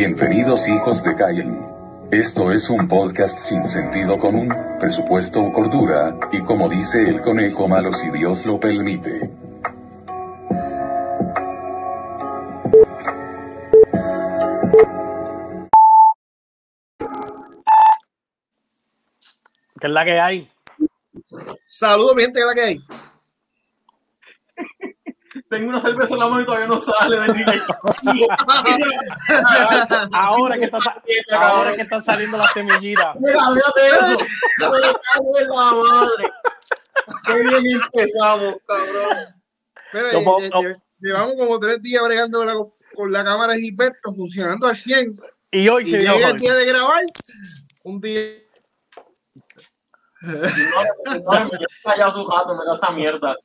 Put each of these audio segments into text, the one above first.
Bienvenidos hijos de Cain. Esto es un podcast sin sentido común, presupuesto o cordura, y como dice el conejo malo si Dios lo permite. ¿Qué es la que hay? Saludos, mi gente, ¿qué es la que hay? Tengo una cerveza en la mano y todavía no sale. bendito. Ahora que está, ahora que están saliendo las semillitas. Mira, mírate eso. Me cago en la madre. Qué bien empezamos, cabrón. Mira, lo- lle- llevamos como tres días bregando con la, con la cámara de Gilberto funcionando al 100. Y hoy Y se llega el día de grabar, un día. No, no, me quedé callado su jato, me da esa mierda.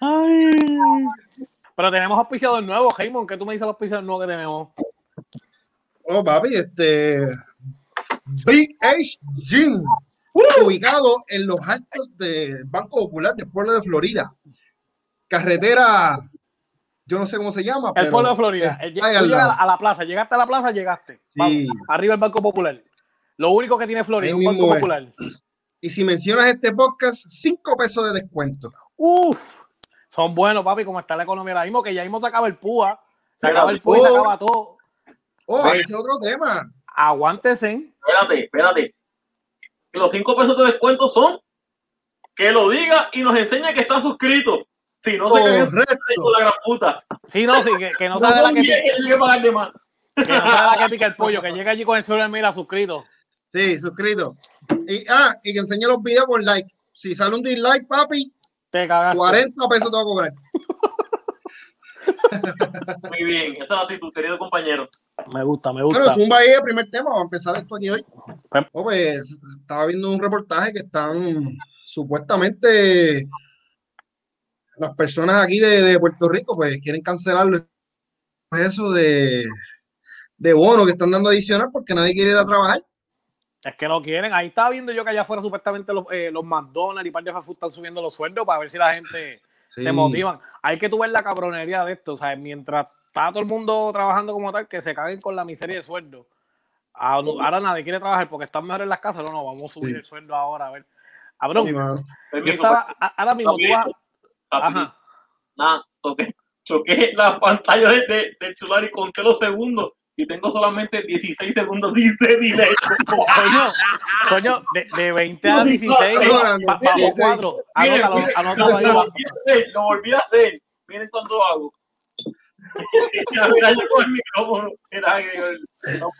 Ay. Pero tenemos auspiciador nuevo, Raymond. ¿Qué tú me dices el auspiciador nuevo que tenemos? Oh, papi, este. Big H Gym, ubicado en los altos del Banco Popular del pueblo de Florida. Carretera, yo no sé cómo se llama. El pero pueblo de Florida. El- lado. a la plaza. Llegaste a la plaza, llegaste. Sí. Vamos, arriba el Banco Popular. Lo único que tiene Florida, un Banco es. Popular. Y si mencionas este podcast, 5 pesos de descuento. Uf, son buenos, papi, como está la economía ahora mismo, que ya mismo se acaba el púa, se acaba el púa y se oh. acaba todo. Oh, ese es otro tema. Aguántense. Espérate, espérate. Los cinco pesos de descuento son que lo diga y nos enseña que está suscrito. Si no se cae la gran puta. Sí, no, sí, que, que no No sabe la que, confíe que más. que no sabe la que pica el pollo, que llega allí con el celular, mira, suscrito. Sí, suscrito. Y, ah, y que enseñe los videos por like. Si sale un dislike, papi, Te cagaste. 40 pesos te va a cobrar. Muy bien, esa es la actitud, querido compañero. Me gusta, me Bueno, gusta. zumba ahí el primer tema. Vamos a empezar esto aquí hoy. Pues- Oh, pues, estaba viendo un reportaje que están supuestamente las personas aquí de, de Puerto Rico, pues quieren cancelar eso de, de bono que están dando adicional porque nadie quiere ir a trabajar. Es que no quieren. Ahí estaba viendo yo que allá afuera supuestamente los, eh, los McDonald's y par de fast food están subiendo los sueldos para ver si la gente Sí. se motivan. Hay que tú ver la cabronería de esto. O sea, mientras está todo el mundo trabajando como tal, que se caguen con la miseria de sueldo. Ah, Ahora nadie quiere trabajar porque están mejor en las casas. No, no, vamos a subir Sí. el sueldo ahora. A ver. Cabrón, Sí, yo estaba. Ahora mismo tú vas. Rapidito. Ajá. Nada, toqué, toqué la pantalla de, de- del celular y conté los segundos y tengo solamente 16 segundos de de delay. Coño, coño, de, de 20 a 16, No, ba- no, ba- bajo 16. 4. Miren, Anótalo, miren, anótalo lo, ahí. lo va. volví a hacer. Miren cuánto hago. mira, yo con el micrófono. No.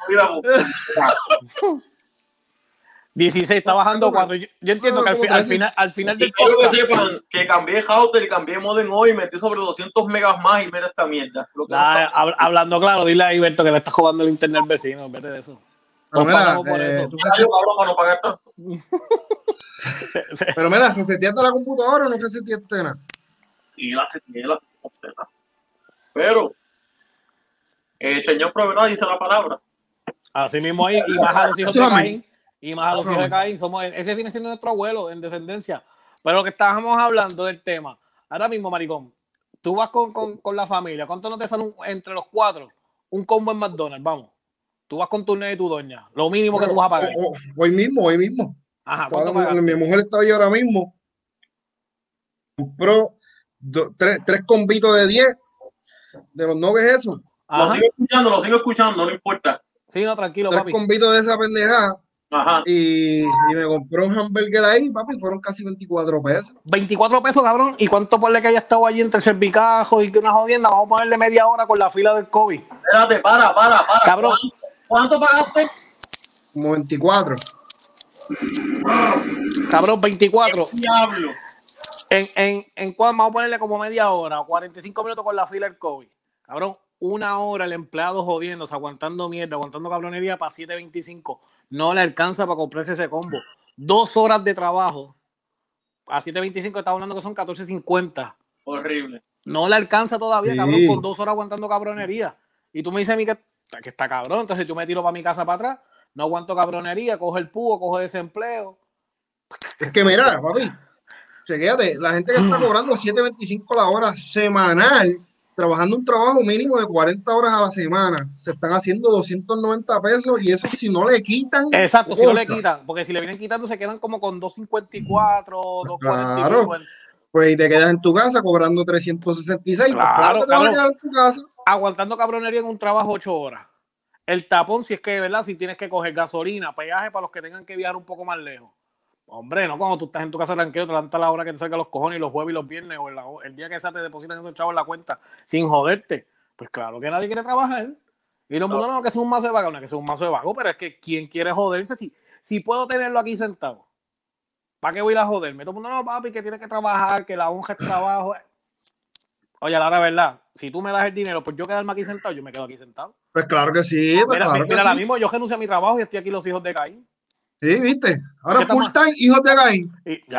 16, está bajando 4. Yo, yo entiendo que al, fi- al final, al final del quiero que sepan que cambié router y cambié modem hoy y metí sobre 200 megas más y mira esta mierda. Lo que Nah, hab- hablando claro, dile a Iberto que le está jugando el internet al vecino. Vete de eso. Pero mira, pagamos por eh, eso. tú cabrón, para no. Pero mira, ¿reseteaste la computadora o no reseteaste nada? y la y la completa. Pero el señor proveedor dice la palabra. Así mismo ahí, y más a los hijos de. Caín. Y más a los Eso hijos a de. Caín. Somos, ese viene siendo nuestro abuelo en descendencia. Pero lo que estábamos hablando del tema. Ahora mismo, maricón, tú vas con, con, con la familia. ¿Cuánto no te sale un- entre los cuatro? Un combo en McDonald's, vamos. Tú vas con tu nene y tu doña. Lo mínimo que tú vas a pagar. Hoy mismo, hoy mismo. Ajá, mi mujer está ahí ahora mismo. Compró do- tres, tres combitos de 10 de los noves esos. Lo sigo escuchando, lo sigo escuchando, no importa. Sí, no, tranquilo, Tres papi. combitos de esa pendejada. Ajá. Y, y me compró un hamburger ahí, papi, fueron casi 24 pesos. 24 pesos, cabrón. ¿Y cuánto por le que haya estado allí entre el cervicajo y que una jodienda? Vamos a ponerle media hora con la fila del COVID. Espérate, para, para, para. Cabrón. ¿Cuánto, cuánto pagaste? Como 24. Cabrón, 24. Diablo. En, en, en cuál vamos a ponerle como media hora, 45 minutos con la fila del COVID. Cabrón, una hora el empleado jodiéndose, aguantando mierda, aguantando cabronería para 7.25. No le alcanza para comprarse ese combo. Dos horas de trabajo. A 7.25 está hablando que son 14.50. Horrible. No le alcanza todavía, Sí. cabrón, con dos horas aguantando cabronería. Y tú me dices a mí que, que está cabrón, entonces yo me tiro para mi casa para atrás, no aguanto cabronería, cojo el púo, cojo desempleo. Es que mira, papi, chequéate, la gente que está cobrando 7.25 la hora semanal, trabajando un trabajo mínimo de 40 horas a la semana, se están haciendo 290 pesos y eso si no le quitan. Exacto, si no le quitan, porque si le vienen quitando se quedan como con 254, 240. Claro. Pues y te quedas en tu casa cobrando 366. pues Claro, vas a claro. quedar en tu casa. Aguantando cabronería en un trabajo 8 horas. El tapón, si es que, ¿verdad? Si tienes que coger gasolina, peaje para los que tengan que viajar un poco más lejos. Hombre, no cuando tú estás en tu casa tranquilo, te levantas a la hora que te salga los cojones y los jueves y los viernes o el, el día que sea te depositan esos chavos en la cuenta sin joderte. Pues claro que nadie quiere trabajar. Y los mundo no, que sea un mazo de vago, no, que sea un mazo de vago, pero es que ¿quién quiere joderse? Si, si puedo tenerlo aquí sentado, ¿para qué voy a ir a joderme? Todo el mundo, no, papi, que tienes que trabajar, que la honra es trabajo. Oye, la verdad, si tú me das el dinero, pues yo quedarme aquí sentado, yo me quedo aquí sentado. Pues claro que sí, pues Mira, claro mira, que ahora sí. mismo yo renuncio a mi trabajo y estoy aquí los hijos de Caín. Sí, viste. Ahora ¿Qué full estamos- time, hijos de Gain.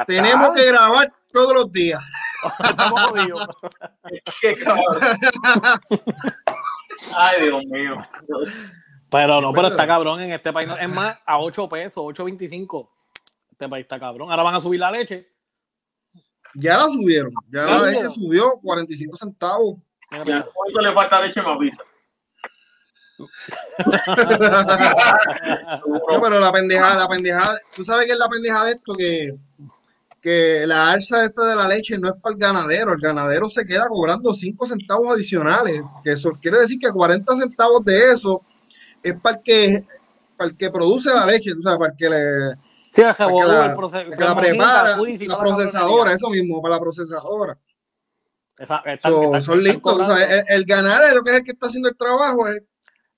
Tenemos está. que grabar todos los días. Estamos jodidos. Qué cabrón. Ay, Dios mío. Pero no, pero está cabrón en este país. Es más, a 8 pesos, 8.25. Este país está cabrón. Ahora van a subir la leche. Ya la subieron. Ya ¿Ya la subieron? leche subió 45 centavos. Cuánto le falta leche, me avisa. No, pero la pendejada, la pendejada, tú sabes que es la pendejada de esto que, que la alza esta de la leche no es para el ganadero, el ganadero se queda cobrando 5 centavos adicionales, que eso quiere decir que 40 centavos de eso es para el que, para el que produce la leche, tú sabes, para el que le Sí, el revolú, la, el que la prepara, la procesadora, eso mismo, para la procesadora. Esa- están- So, están- son listos, sabes, el, el ganadero que es el que está haciendo el trabajo, es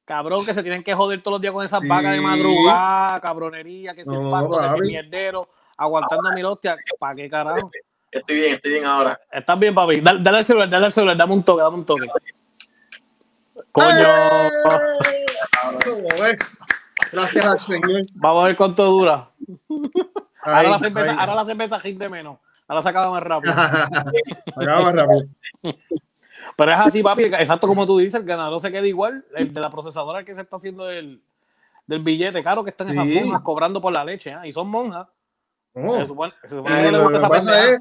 Cabrón, que se tienen que joder todos los días con esas Sí. vacas de madrugada, cabronería, que si el No, que si el mierdero, aguantando mil hostias. ¿Para qué carajo? Estoy bien, estoy bien ahora. Estás bien, papi. Dale, dale al celular, dale al celular, dame un toque, dame un toque. Coño. Gracias al Señor. Vamos a ver cuánto dura. Ahora Ahí, la cerveza, ahora la cerveza rinde menos. Ahora se acaba más rápido. Acaba rápido. Pero es así, papi. Exacto como tú dices, el ganador se queda igual. El de la procesadora que se está haciendo del, del billete caro que están esas Sí. monjas cobrando por la leche. ¿eh? Y son monjas. No, Se supone, se supone que lo pasa es,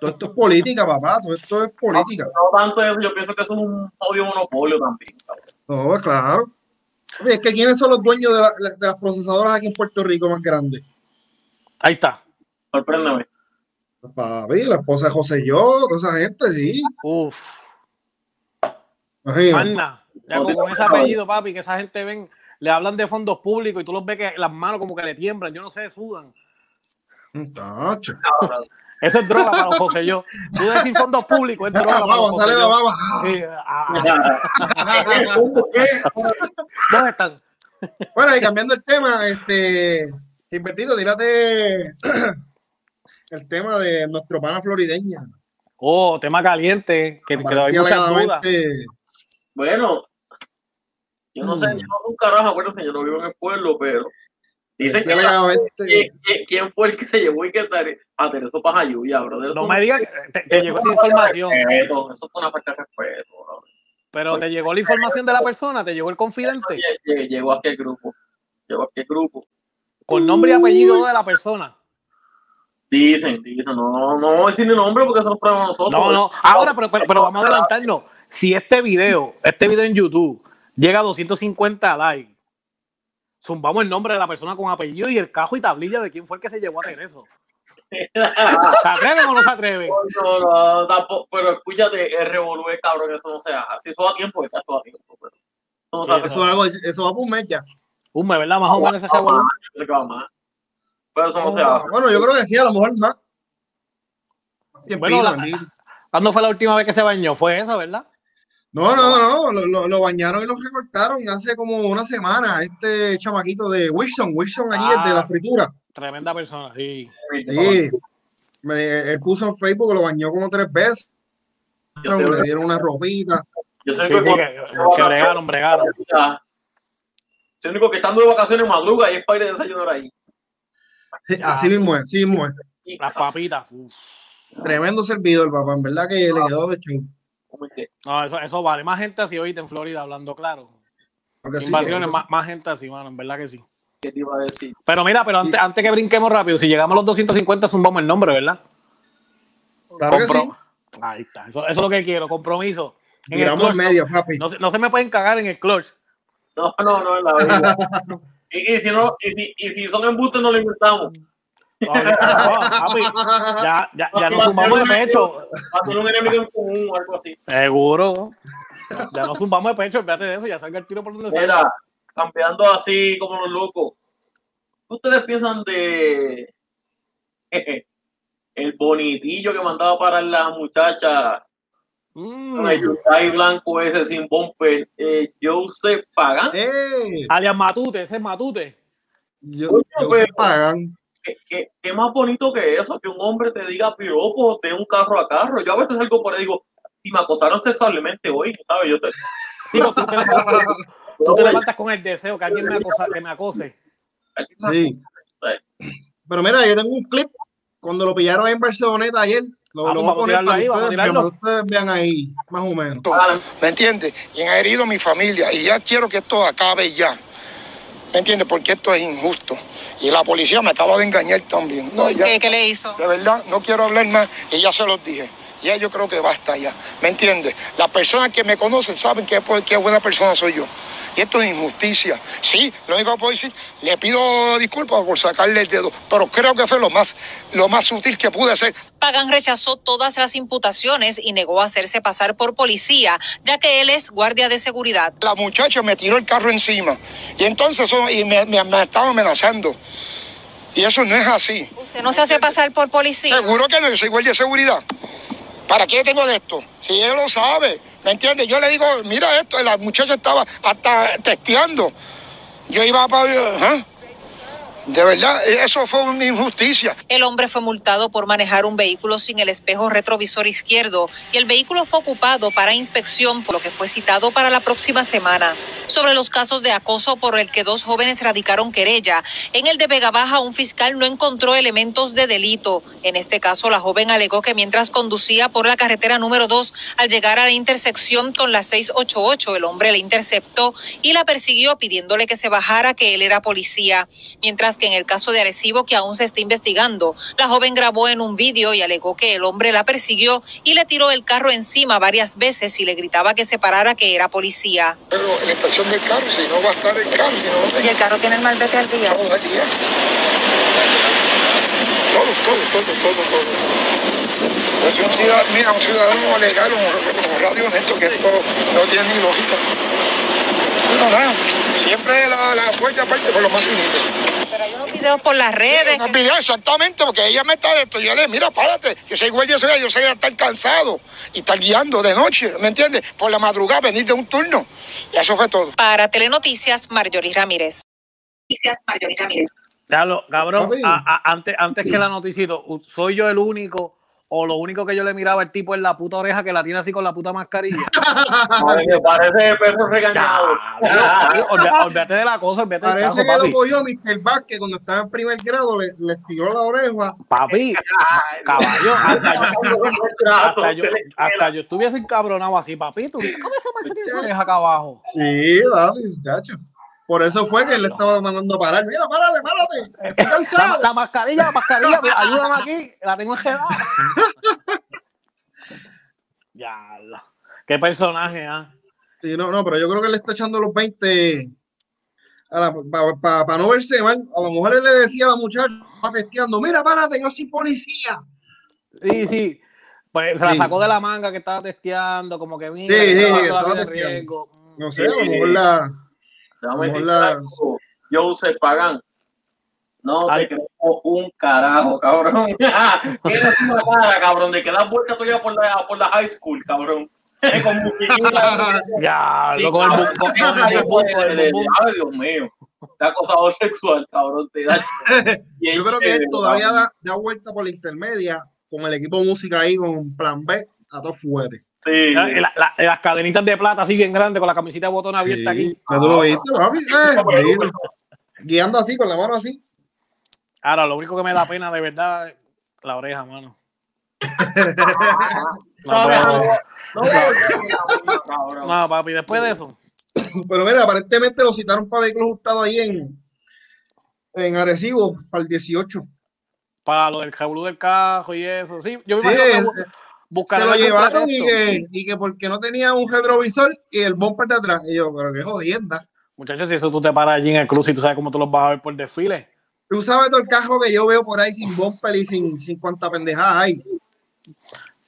todo esto es política, papá, todo esto es política. No tanto eso, yo pienso que eso es un odio monopolio también. ¿sabes? No, claro. Oye, es que ¿quiénes son los dueños de, la- de las procesadoras aquí en Puerto Rico más grandes? Ahí está. Sorpréndeme. Papi, la esposa de José Yo, toda esa gente, sí. Uf. Manda. Ya con, con ese apellido, papi, que esa gente ven, le hablan de fondos públicos y tú los ves que las manos como que le tiemblan. Yo no sé, sudan. Muchacho. Eso es droga para los José yo. Tú decir fondos públicos es droga para Vamos, sale la baba. ¿Dónde están? Bueno, y cambiando el tema, este, invertido, tírate el tema de nuestro pana florideña. Oh, tema caliente, que, que hay muchas dudas. Bueno, yo no sé, Mm. yo no un carajo, acuérdense, yo no vivo en el pueblo, pero dicen que alegadamente, ¿quién, quién- quién fue el que se llevó y que a Tereso Pajayuya, brother? No me digas, que te, te llegó esa información, respeto, Eso fue una falta de respeto, brother. pero te llegó la información de la persona, te llegó el confidente, Lle- lle- Llegó a qué grupo, llegó a qué grupo. con nombre y apellido de la persona. Dicen, dicen, no, no, no ni nombre porque eso lo pruebamos nosotros. No, no, ahora, pero, pero, pero vamos a adelantarnos. Si este video, este video en YouTube, llega a 250 likes, zumbamos el nombre de la persona con apellido y el cajo y tablilla de quién fue el que se llevó a tener eso. ¿Se atreven o no se atreven? No, no, tampoco, pero escúchate, el revolú es cabrón, eso no se hace. Si eso da tiempo, está eso da tiempo, pero eso no se Sí, hace. eso, hago, eso va por un mes ya. Un mes, ¿verdad? Más o menos ese. Pero eso no se hace. Bueno, yo creo que sí, a lo mejor más. Tiempito, Bueno, la- bendito. ¿Cuándo fue la última vez que se bañó? Fue eso, ¿verdad? No, no, no, lo, lo- lo bañaron y lo recortaron hace como una semana. Este chamaquito de Wilson, Wilson allí, el de la Ah. fritura. Tremenda persona, sí. Sí, me, él puso en Facebook, lo bañó como tres veces. Yo sé, le dieron una ropita. yo sé Sí, que sí, que, que bregaron, bregaron. Es el único que estando de vacaciones madruga y es para ir a desayunar ahí. Sí, Así mismo es, así mismo es. Las papitas. uf. Tremendo servidor, papá. En verdad que le quedó de show. ¿Cómo es? No, eso, eso vale. Más gente así ahorita en Florida, hablando claro. Sí, Invasiones, más, más gente así, mano, en verdad que sí. ¿Qué te iba a decir? Pero mira, pero antes, antes que brinquemos rápido, si llegamos a los 250, zumbamos el nombre, ¿verdad? Claro que sí. Ahí está. Eso, eso es lo que quiero, compromiso. En el Tiramos clutch, medio, papi. No, se- no se me pueden cagar en el clutch. No, no, no, en la vida. Y, y si no, y si, y si son embustes, no lo inventamos. No, no, papi, ya, ya, ya nos sumamos de pecho. Para tener un enemigo en común o algo así. Seguro. Ya nos zumbamos de pecho, fíjate de eso, ya salga el tiro por donde sea. Mira, campeando así como los locos. ¿Qué ustedes piensan de el bonitillo que mandaba para la muchacha Mm. con el Hyundai blanco ese sin bumper? Eh, Joseph Pagan. ¡Eh! Alias Matute, ese es Matute. Yo, pero- se pagan. ¿Qué, qué, qué más bonito que eso? Que un hombre te diga piropos de un carro a carro. Yo a veces salgo por ahí y digo, si me acosaron sexualmente hoy, ¿sabes? Yo te, Sí, porque tú te, levantas, tú te levantas con el deseo que alguien me, acosa, que me acose. Sí. Pero mira, yo tengo un clip cuando lo pillaron en Barceloneta ayer. Lo, Ah, lo pues voy a vamos a poner para ahí, que vamos a ustedes para ustedes vean ahí, más o menos. ¿me entiendes? Y han herido a mi familia y ya quiero que esto acabe ya. ¿Me entiendes? Porque esto es injusto. Y la policía me acaba de engañar también. No, ya, ¿Qué, qué le hizo? de verdad, no quiero hablar más y ya se los dije. Ya yo creo que basta ya. ¿Me entiendes? Las personas que me conocen saben que qué buena persona soy yo. Y esto es injusticia. Sí, lo único que puedo decir, le pido disculpas por sacarle el dedo, pero creo que fue lo más, lo más sutil que pude hacer. Pagan rechazó todas las imputaciones y negó hacerse pasar por policía, ya que él es guardia de seguridad. La muchacha me tiró el carro encima y entonces y me, me- me estaba amenazando. Y eso no es así. ¿Usted no se hace pasar por policía? Seguro que no, yo soy guardia de seguridad. ¿Para qué tengo de esto? Si él lo sabe, ¿me entiendes? Yo le digo, mira esto, la muchacha estaba hasta testeando. Yo iba para... ¿ah? De verdad, eso fue una injusticia. El hombre fue multado por manejar un vehículo sin el espejo retrovisor izquierdo y el vehículo fue ocupado para inspección, por lo que fue citado para la próxima semana. Sobre los casos de acoso por el que dos jóvenes radicaron querella, en el de Vega Baja un fiscal no encontró elementos de delito. En este caso, la joven alegó que mientras conducía por la carretera número 2, al llegar a la intersección con la 688, el hombre le interceptó y la persiguió pidiéndole que se bajara que él era policía. Mientras que en el caso de Arecibo, que aún se está investigando, la joven grabó en un vídeo y alegó que el hombre la persiguió y le tiró el carro encima varias veces y le gritaba que se parara que era policía. Pero la inspección del carro, si no va a estar el carro, si no va a estar Y el carro tiene el malvete al día. todo el día. Todo, todo, todo, todo, todo. Yo soy un ciudadano, mira, un ciudadano legal, un, un radio honesto, que esto no tiene ni lógica. Pero nada, siempre la, la puerta aparte por lo más finito. Unos videos por las redes. No video exactamente, porque ella me está de esto. Yo le mira, párate, yo soy guardia de seguridad, yo sé estar cansado y estar guiando de noche, ¿me entiendes? Por la madrugada, venir de un turno. Y eso fue todo. Para Telenoticias, Marjorie Ramírez. Diablo, cabrón, Papi. a- a- antes, antes que la noticito, u- ¿soy yo el único o lo único que yo le miraba al tipo en la puta oreja que la tiene así con la puta mascarilla? parece, parece perro regañado. Olvídate de la cosa, olvídate del Parece caso, que lo papi. cogió Mr. Vázquez cuando estaba en primer grado, le, le estiró la oreja. Papi, caballo, hasta yo, hasta yo, hasta yo estuviese encabronado así, papi. ¿Tú cómo esa mascarilla tiene esa oreja acá abajo? Sí, papi, muchacho. Por eso fue que él le estaba mandando a parar. Mira, párate, párate. Estoy La, cansado. la mascarilla, la mascarilla, ayúdame aquí, la tengo enredada. Ya, la- qué personaje, ¿ah? Sí, no, no, pero yo creo que él le está echando los 20 para no verse mal. A lo mejor él le decía a la muchacha, estaba testeando, mira, párate, yo soy policía. Sí, sí. Pues se la Sí. sacó de la manga que estaba testeando, como que mira, Sí, sí, estaba que la testeando. riesgo. No sé, a lo mejor la... Como decirte las- Joseph Pagan. No Ay. te creo un carajo, cabrón. Tienes una cara, cabrón, de que das vuelta todavía por la, por la high school, cabrón. Con. Ya, lo con el. Ay, Dios mío. Te acosador sexual, cabrón. Te da. Yo creo que él todavía da, da vuelta por la intermedia con el equipo de música ahí, con plan B, a todo fuerte. Sí, La- la- la- las cadenitas de plata así bien grandes con la camisita de botón abierta Sí, aquí. ¿ya tú lo viste, papi? Eh, guiando así, con la mano así. Ahora, lo único que me da pena de verdad es la oreja, mano. No, papi, después de eso. Pero mira, aparentemente lo citaron para vehículos hurtados ahí en, en Arecibo, para el 18. para lo del jablú del cajo y eso. Sí, yo me Sí, imagino que se lo llevaron y que, y que porque no tenía un retrovisor y el bumper de atrás. Y yo, pero qué jodienda. Muchachos, si eso tú te paras allí en el cruz y tú sabes cómo tú los vas a ver por desfile. Tú sabes todo el cajo que yo veo por ahí sin bumper y sin, sin cuanta pendejada hay.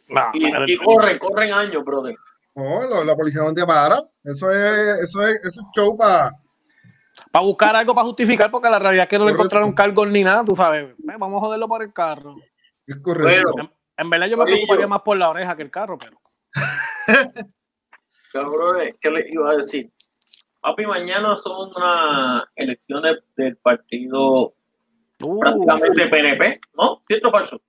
No, Y, corren, corren años, brother. No, lo- la policía no te para. Eso es, eso es, eso es show para. para buscar algo para justificar, porque la realidad es que no le encontraron cargos ni nada, tú sabes. Eh, vamos a joderlo por el carro. Es correcto. Bueno. En, verdad yo me preocuparía yo- más por la oreja que el carro, pero. Cabrones, ¿qué les iba a decir? Papi, mañana son unas elecciones del partido Uh, prácticamente PNP, ¿no? ¿Cierto o falso?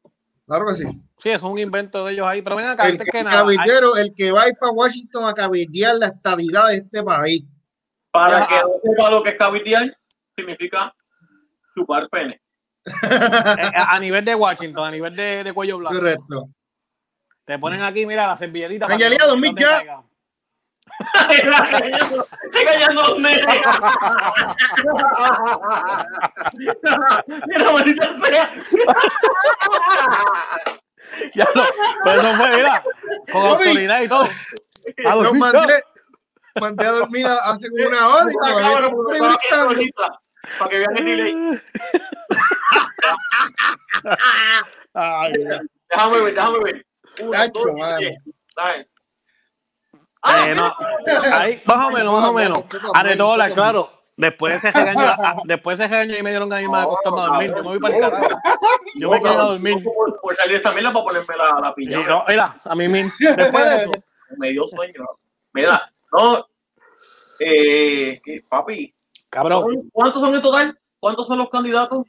Claro que sí. sí, es un invento de ellos ahí. Pero ven acá, El, antes que- nada. hay- cabildero, el que va a ir para Washington a cabildear la estadidad de este país. Para Ya. que no sepa lo que es cabildear, significa chupar pene. Eh, a, a nivel de Washington, a nivel de, de cuello blanco. Correcto. Te ponen aquí, mira, la servilletita. Angelina, no- no te ya. Estoy callando los nenes. Mira, maldita sea. Ya lo- pero eso fue, mira, con autoridad y todo. A dormir mandé, mandé a dormir hace como una hora y Puta todavía Para que vean el delay. Ay. Déjame ver, déjame ver. Uno, Cacho, dos. Dale. Ah, Eh, no, ahí, más o menos, más o menos. A de dólar, claro. Después de ese regaño, a- después de ese regaño y me dieron ganas de acostarme a dormir. Yo me voy para el carajo. Yo me quedo a dormir. Por, por salir esta mierda para ponerme la, la Y piña. no, mira, a mí mismo. Después de eso, Me dio sueño. Mira, no. Eh, ¿qué, papi, cabrón, ¿cuántos son en total? ¿Cuántos son los candidatos?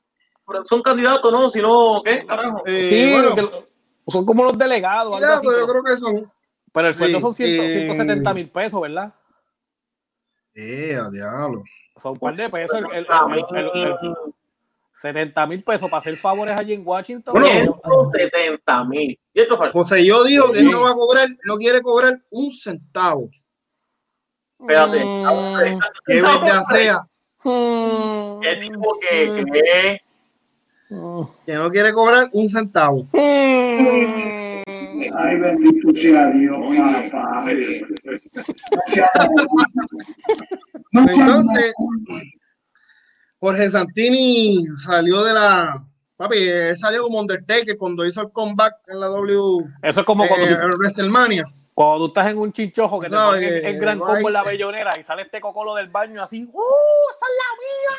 Son candidatos, ¿no? Si no, ¿qué? Carajo. Eh, sí, bueno, que- son como los delegados, algo así. yo creo que son. pero el sueldo sí, son 100, eh, 170 mil pesos, ¿verdad? Eh, a diablo. Son un par de pesos. El, el- el- el- el- 70 mil pesos para hacer favores allí en Washington. Bueno, 170 mil. José yo dijo que Sí. él no va a cobrar, no quiere cobrar un centavo. Espérate. Mm, Que verdad sea, El tipo que, que mm, que no quiere cobrar un centavo. mm. Ay, bendito sea Dios, papá. Entonces, Jorge Santini salió de la. Papi, él salió como Undertaker cuando hizo el comeback en la W Eso es como eh, cuando, tú, en WrestleMania. Cuando tú estás en un chinchojo que te ¿Sabes? ponen el, el gran combo en la bellonera y sale este cocolo del baño así. ¡Uh! ¡Esa es la mía!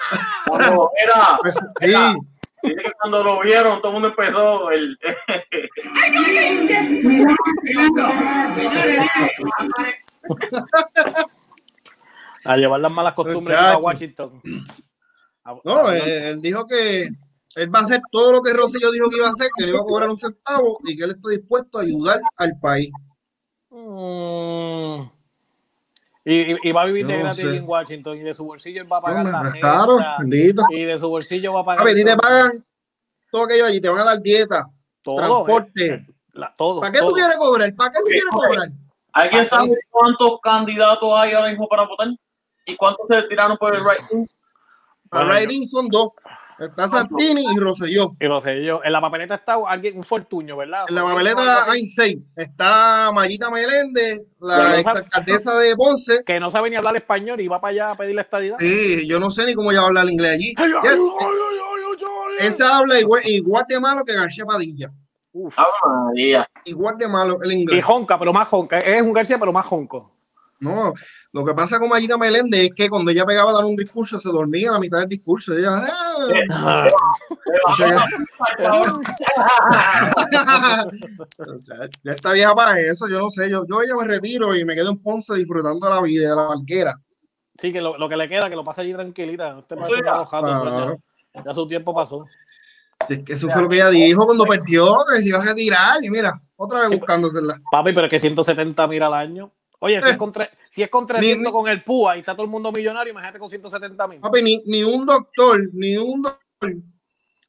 cuando era, Pues, Era- sí, dice que cuando lo vieron, todo el mundo empezó el, A llevar las malas costumbres a. Washington. No, eh, él dijo que él va a hacer todo lo que Rosselló dijo que iba a hacer, que no iba a cobrar un centavo y que él está dispuesto a ayudar al país. Mm. Y, va a vivir de no gratis sé. en Washington y de su bolsillo él va a pagar la claro, bendito. y de su bolsillo va a pagar A ver, y te todo. pagan todo aquello allí, te van a dar dieta, todo, transporte. eh, la- todo, ¿Para qué todo. tú quieres cobrar? ¿Para qué tú quieres cobrar? ¿Alguien sabe cuántos candidatos hay ahora mismo para votar? ¿Y cuántos se tiraron por el right? Para Bueno, Raiding son dos. Está Santini y Rosselló. Y yo. En la papeleta está alguien, un fortuño, ¿verdad? En la papeleta hay seis. Está Mayita Meléndez, la no ex sabe- alcaldesa de Ponce. Que no sabe ni hablar español y va para allá a pedir la estadidad. Sí, yo no sé ni cómo ella habla el inglés allí. Ay, ay, Yes, ay, ay, ay, ay, ay. Esa habla igual, igual de malo que García Padilla. Uf. ¡Ave María! Igual de malo el Y inglés. jonca, pero más jonca. Es un García, pero más jonco. No, lo que pasa con Mayita Meléndez es que cuando ella pegaba a dar un discurso se dormía a la mitad del discurso. Ella, "Ah". O sea, ya está vieja para eso, yo no sé. Yo, yo ella me retiro y me quedo en Ponce disfrutando de la vida, de la barquera. Sí, que lo, lo que le queda, que lo pase allí tranquilita. Ya. los jatos, pues ya, ya su tiempo pasó. Si es que eso fue lo que ella dijo cuando perdió, que se iba a retirar. Y mira, otra vez Sí, buscándosela. Papi, pero es que 170 mil al año. Oye, si Eh. es con, tre- si es con Ni- 300 ni- con el PUA y está todo el mundo millonario, imagínate con 170 mil. Papi, ni, ni un doctor, ni un doctor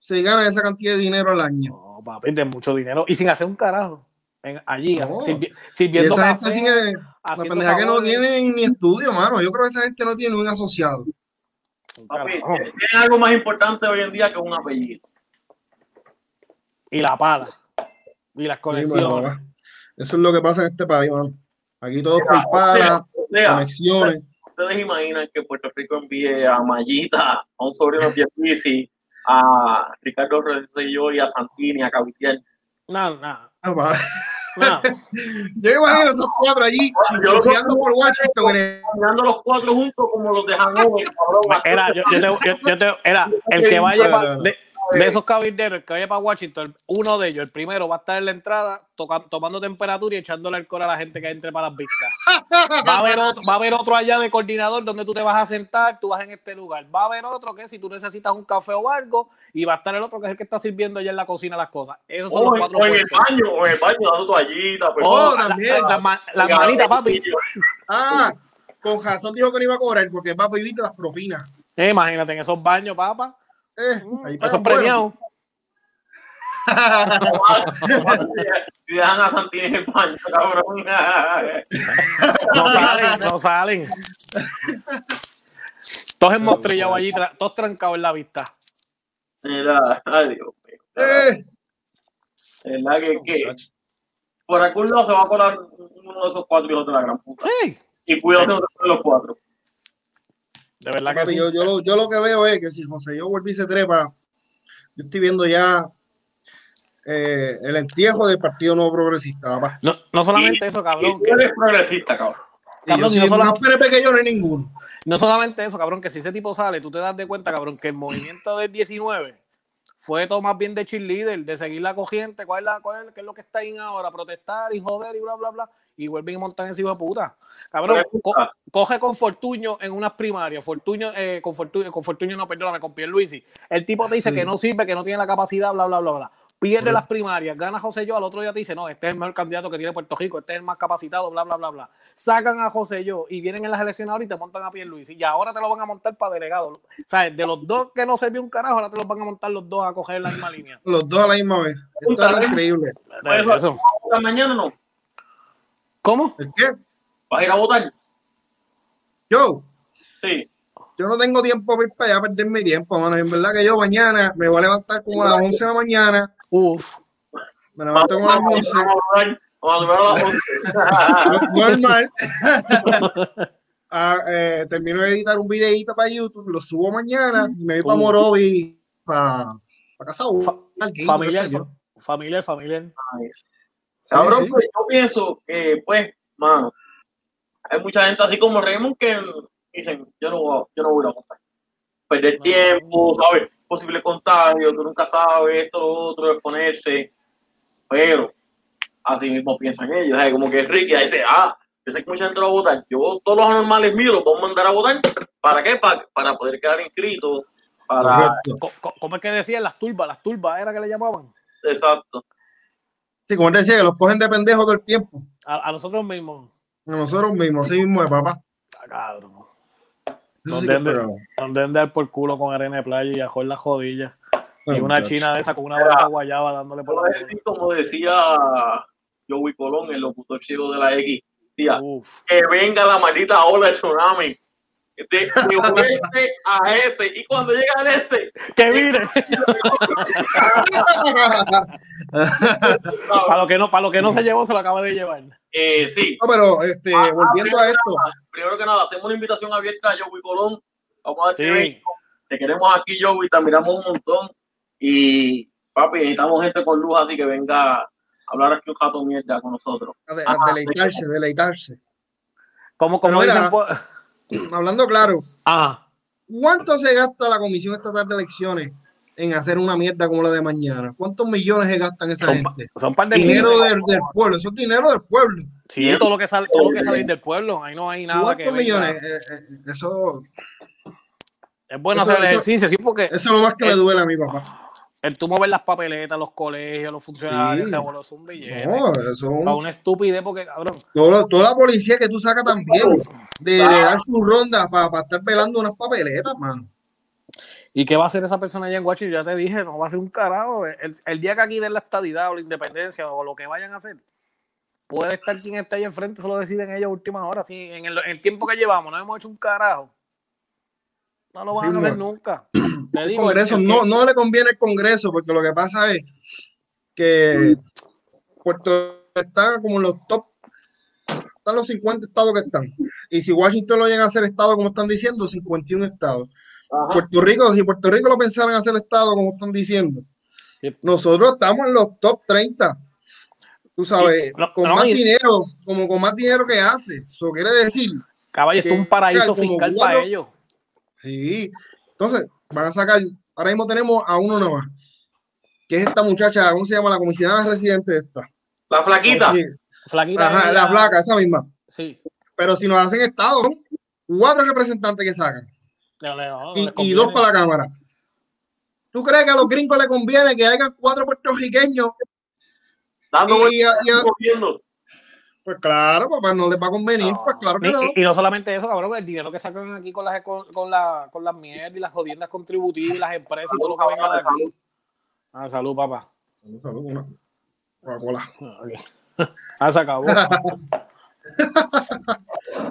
se gana esa cantidad de dinero al año. No, papi, de mucho dinero. Y sin hacer un carajo. En- allí, No. sirvi- sirviendo esa café, gente sigue. La pendeja que no tienen ni estudio, mano. Yo creo que esa gente no tiene un asociado. Papi, tienen algo más importante hoy en día que un apellido. y la pala. Y las Sí, conexiones. bueno, va. Eso es lo que pasa en este país, man. Aquí todo es por sea, conexiones. ustedes imaginan que Puerto Rico envíe a Mayita, a un sobrino de Pierluisi, a Ricardo Rosselló y a Santini, a. Nada, nada, Ah, va. nada. Yo imagino esos cuatro allí, Yo- confiando por Washington. Caminando los cuatro juntos como los de Hanover. Era, yo, yo te- yo- yo te- era el que vaya de, de esos cabilderos, que vaya para Washington, uno de ellos, el primero, va a estar en la entrada toca- tomando temperatura y echándole alcohol a la gente que entre para las vistas. Va a, haber otro, va a haber otro allá de coordinador donde tú te vas a sentar, tú vas en este lugar. Va a haber otro que si tú necesitas un café o algo, y va a estar el otro que es el que está sirviendo allá en la cocina las cosas. Esos son O los en, cuatro o en el baño, o en el baño dando toallita. Pues, Oh, Oh, la- también. la- la- las Venga, manitas, papi. Ah, con razón dijo que no iba a cobrar porque va a vivir de las propinas. Eh, imagínate en esos baños, papá. Eh, ahí Esos pagan bueno. premiados. Si dejan a Santini en el baño, cabrón. No salen, no salen. Todos en mostrillado allí, todos trancados en la vista. Mira, ay Dios mío. Eh, ¿Verdad que, que por algún lado se va a colar uno de esos cuatro hijos de la gran puta? Sí, Y cuídate de los cuatro. De verdad que papi, sí. yo, yo lo, yo lo que veo es que si José yo vuelve y se trepa, yo estoy viendo ya eh, el entierro del Partido Nuevo Progresista. No, no solamente eso, Y cabrón. tú que- eres progresista, cabrón. Y yo Cabrón, soy yo solo- más PNP que yo, no hay ninguno. no solamente eso, cabrón, que si ese tipo sale, tú te das de cuenta, cabrón, que el movimiento del 19 fue todo más bien de cheerleader, de seguir la corriente, cuál es, la, cuál es, qué es lo que está ahí ahora, protestar y joder y bla, bla, bla, y vuelven y montan ese hijo de puta. Cabrón, co- coge con Fortuño en unas primarias, Fortuño, eh, con Fortuño, con Fortuño no, perdóname, con Pierluisi. El tipo te dice Sí. que no sirve, que no tiene la capacidad, bla, bla, bla, bla. Pierde las primarias, gana José Yo, al otro día te dice, no, este es el mejor candidato que tiene Puerto Rico, este es el más capacitado, bla, bla, bla, bla. Sacan a José Yo y vienen en las elecciones ahora y te montan a Pierluisi. Y ahora te lo van a montar para delegado. ¿Sabes? De los dos que no sirvió un carajo, ahora te los van a montar los dos a coger la misma línea. Los dos a la misma vez. Esto era increíble. Eso- Eso. ¿La mañana no? ¿Cómo? ¿El qué? ¿Vas a ir a votar? Yo, Sí. yo no tengo tiempo para ir para allá a perder mi tiempo, mano. En verdad que yo mañana me voy a levantar como a las 11 de la mañana. Uf. Me levanto como a las 11. Vamos a durar- vamos a durar a las 11. normal. Ah, eh, termino de editar un videito para YouTube, lo subo mañana y me voy para Uh. Morovi, para casa Fa- Familiar, qué sé yo. fa- familiar, familiar. Nice. Sí, Cabrón, sí. pues, yo pienso que, pues, mano, hay mucha gente así como Raymond que dicen, yo no, voy a- yo no voy a votar. Perder tiempo, ¿sabes? Posible contagio, tú nunca sabes, esto, lo otro, exponerse. Pero, así mismo piensan ellos, ¿sabes? Como que Ricky dice, ah, yo sé que mucha gente lo va a votar. Yo, todos los anormales míos los voy a mandar a votar. ¿Para qué? Para, para poder quedar inscrito. Para, co- ¿Cómo es que decían las turbas? Las turbas era que le llamaban. exacto. Sí, como te decía, que los cogen de pendejos todo el tiempo. A, a nosotros mismos. A nosotros mismos, así mismo de papá. Ah, cabrón. Eso ¿Dónde sí que ande- está cabrón. Donde deben de dar por culo con arena de playa y a joder las jodillas. Y una muchacho. china de esa con una barata guayaba dándole por la decir como decía Joey Colón, el locutor ciego de la X. Decía, Uf. que venga la maldita ola de tsunami. De, de oeste a este. Y cuando llega al este, ¡Que mire! para lo que no, para lo que no se llevó, se lo acaba de llevar. eh, sí. No, pero este, volviendo a esto, Primero que nada, hacemos una invitación abierta a Joey Colón. Vamos a ver Sí. Te queremos aquí, Joey. Te admiramos un montón. Y, papi, necesitamos gente con luz, así que venga a hablar aquí un rato mierda con nosotros. a, de- a deleitarse, deleitarse. Como, como dicen. por- Hablando claro, Ah, ¿cuánto se gasta la Comisión Estatal de Elecciones en hacer una mierda como la de mañana? ¿Cuántos millones se gastan esa son, gente? son par de Dinero millones. del, del pueblo, eso es dinero del pueblo. Sí, todo lo que sale, todo lo que sale del pueblo. Ahí no hay nada que. ¿Cuántos venga. millones? Eh, eh, eso, Es bueno Eso- hacer el eso- ejercicio, sí, porque eso es lo más que me duele a mi papá. El tú mover las papeletas, los colegios, los funcionarios, Sí. te voló, es un billete. No, eso es un- Para una estupidez, porque, cabrón. todo toda la policía que tú sacas también, de, de dar su ronda para estar velando unas papeletas, mano. ¿Y qué va a hacer esa persona allá en Washington? Ya te dije, no va a hacer un carajo. El, el día que aquí den la estadidad o la independencia o lo que vayan a hacer, puede estar quien esté ahí enfrente, eso lo deciden ellos a última hora. Si en el, el tiempo que llevamos no hemos hecho un carajo, no lo van Sí, a hacer no. nunca. El Congreso, no, no le conviene el Congreso, porque lo que pasa es que Puerto está como en los top, están los 50 estados que están. Y si Washington lo llega a hacer estado, como están diciendo, 51 estados. Ajá. Puerto Rico, si Puerto Rico lo pensaran hacer estado, como están diciendo, Sí. nosotros estamos en los top 30. Tú sabes, no, con no, más y- dinero, como con más dinero que hace. Eso quiere decir, Caballo, es un paraíso fiscal para ellos. sí. Entonces, van a sacar, ahora mismo tenemos a uno nomás, que es esta muchacha, ¿cómo se llama? La comisionada residente esta. La flaquita. Sí. Flaquita. Ajá, ella- la placa, esa misma. Sí. Pero si nos hacen estado, son cuatro representantes que sacan No, no, no, y, dos para la Cámara. ¿Tú crees que a los gringos les conviene que haya cuatro puertorriqueños? Dando Y. pues claro, papá, no les va a convenir, No. pues claro que Y, no. y- y no solamente eso, cabrón, el dinero que sacan aquí con las, con, con la, con las mierdas y las jodiendas contributivas y las empresas y todo lo que venga de aquí. Ah, salud, papá. Salud, salud, una Coca-Cola. Ah, se acabó.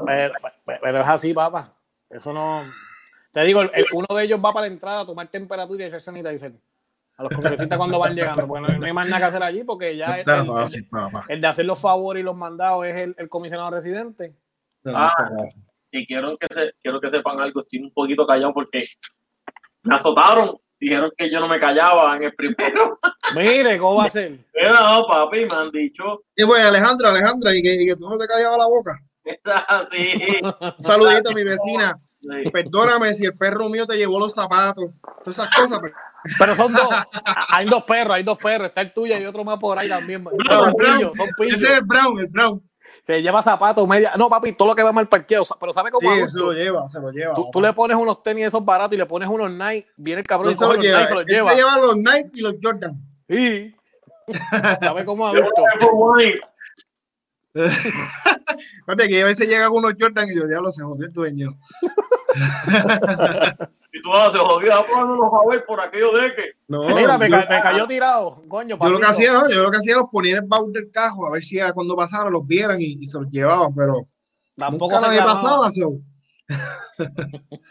pero, pero es así, papá. Eso no. Te digo, el- uno de ellos va para la entrada a tomar temperatura y echar sanitizer. A los congresistas cuando van llegando, porque no, no hay más nada que hacer allí, porque ya el, Está el- fácil, papá. el de hacer los favores y los mandados es el, el comisionado residente. Ah. Y quiero que, se, quiero que sepan algo. Estoy un poquito callado porque me azotaron. Dijeron que yo no me callaba en el primero. Mire, ¿cómo va a ser? Era, no, papi, me han dicho. Y pues, Alejandra, Alejandra, y que, y que tú no te callabas la boca. Así. Un saludito a mi vecina. Sí. Perdóname si el perro mío te llevó los zapatos. Todas esas cosas. pero- Pero son dos. Hay dos perros, hay dos perros. Está el tuyo y otro más por ahí también. Son pillos, son Ese es el Brown, el Brown. Se lleva zapatos, media. No, papi, todo lo que va mal parqueo. Pero ¿sabe cómo Sí, se lo lleva, se lo lleva. Tú, tú le pones unos tenis esos baratos y le pones unos Nike, viene el cabrón y se los lleva. Nike se los Él lleva. se lleva los Nike y los Jordan. Sí. ¿Sabe cómo adulto? Fíjate que a veces llega con unos Jordan y yo, diablo, se jodió el dueño. Y tú vas, se jodía, los a ver por aquello de que. No, Mira, me, yo, ca- me cayó tirado, coño. yo lo que hacía, ¿no? Yo lo que hacía los ponía en el baúl del cajo a ver si cuando pasara los vieran y, y se los llevaban, pero Tampoco nunca. So.